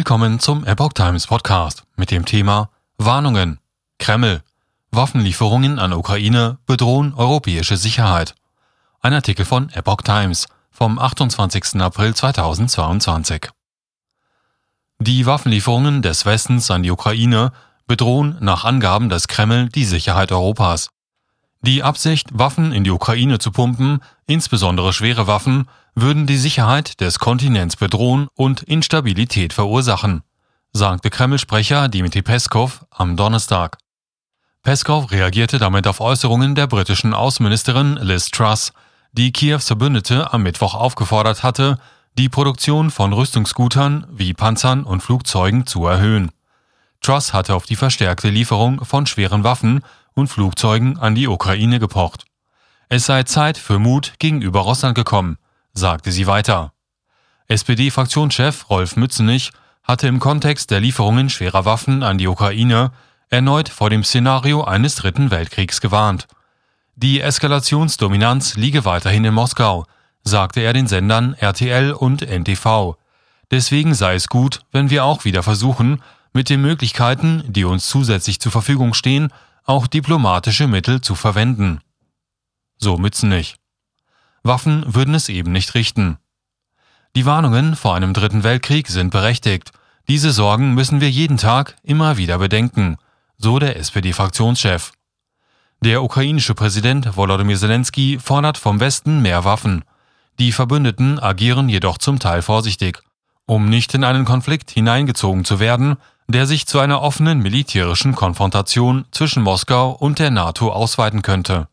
Willkommen zum Epoch Times Podcast mit dem Thema Warnungen. Kreml. Waffenlieferungen an Ukraine bedrohen europäische Sicherheit. Ein Artikel von Epoch Times vom 28. April 2022. Die Waffenlieferungen des Westens an die Ukraine bedrohen nach Angaben des Kreml die Sicherheit Europas. Die Absicht, Waffen in die Ukraine zu pumpen, insbesondere schwere Waffen, würden die Sicherheit des Kontinents bedrohen und Instabilität verursachen, sagte Kreml-Sprecher Dmitri Peskov am Donnerstag. Peskov reagierte damit auf Äußerungen der britischen Außenministerin Liz Truss, die Kiews Verbündete am Mittwoch aufgefordert hatte, die Produktion von Rüstungsgütern wie Panzern und Flugzeugen zu erhöhen. Truss hatte auf die verstärkte Lieferung von schweren Waffen und Flugzeugen an die Ukraine gepocht. Es sei Zeit für Mut gegenüber Russland gekommen, sagte sie weiter. SPD-Fraktionschef Rolf Mützenich hatte im Kontext der Lieferungen schwerer Waffen an die Ukraine erneut vor dem Szenario eines Dritten Weltkriegs gewarnt. Die Eskalationsdominanz liege weiterhin in Moskau, sagte er den Sendern RTL und NTV. Deswegen sei es gut, wenn wir auch wieder versuchen, mit den Möglichkeiten, die uns zusätzlich zur Verfügung stehen, auch diplomatische Mittel zu verwenden. So Mützenich. Waffen würden es eben nicht richten. Die Warnungen vor einem dritten Weltkrieg sind berechtigt. Diese Sorgen müssen wir jeden Tag immer wieder bedenken, so der SPD-Fraktionschef. Der ukrainische Präsident Volodymyr Zelensky fordert vom Westen mehr Waffen. Die Verbündeten agieren jedoch zum Teil vorsichtig, um nicht in einen Konflikt hineingezogen zu werden, der sich zu einer offenen militärischen Konfrontation zwischen Moskau und der NATO ausweiten könnte.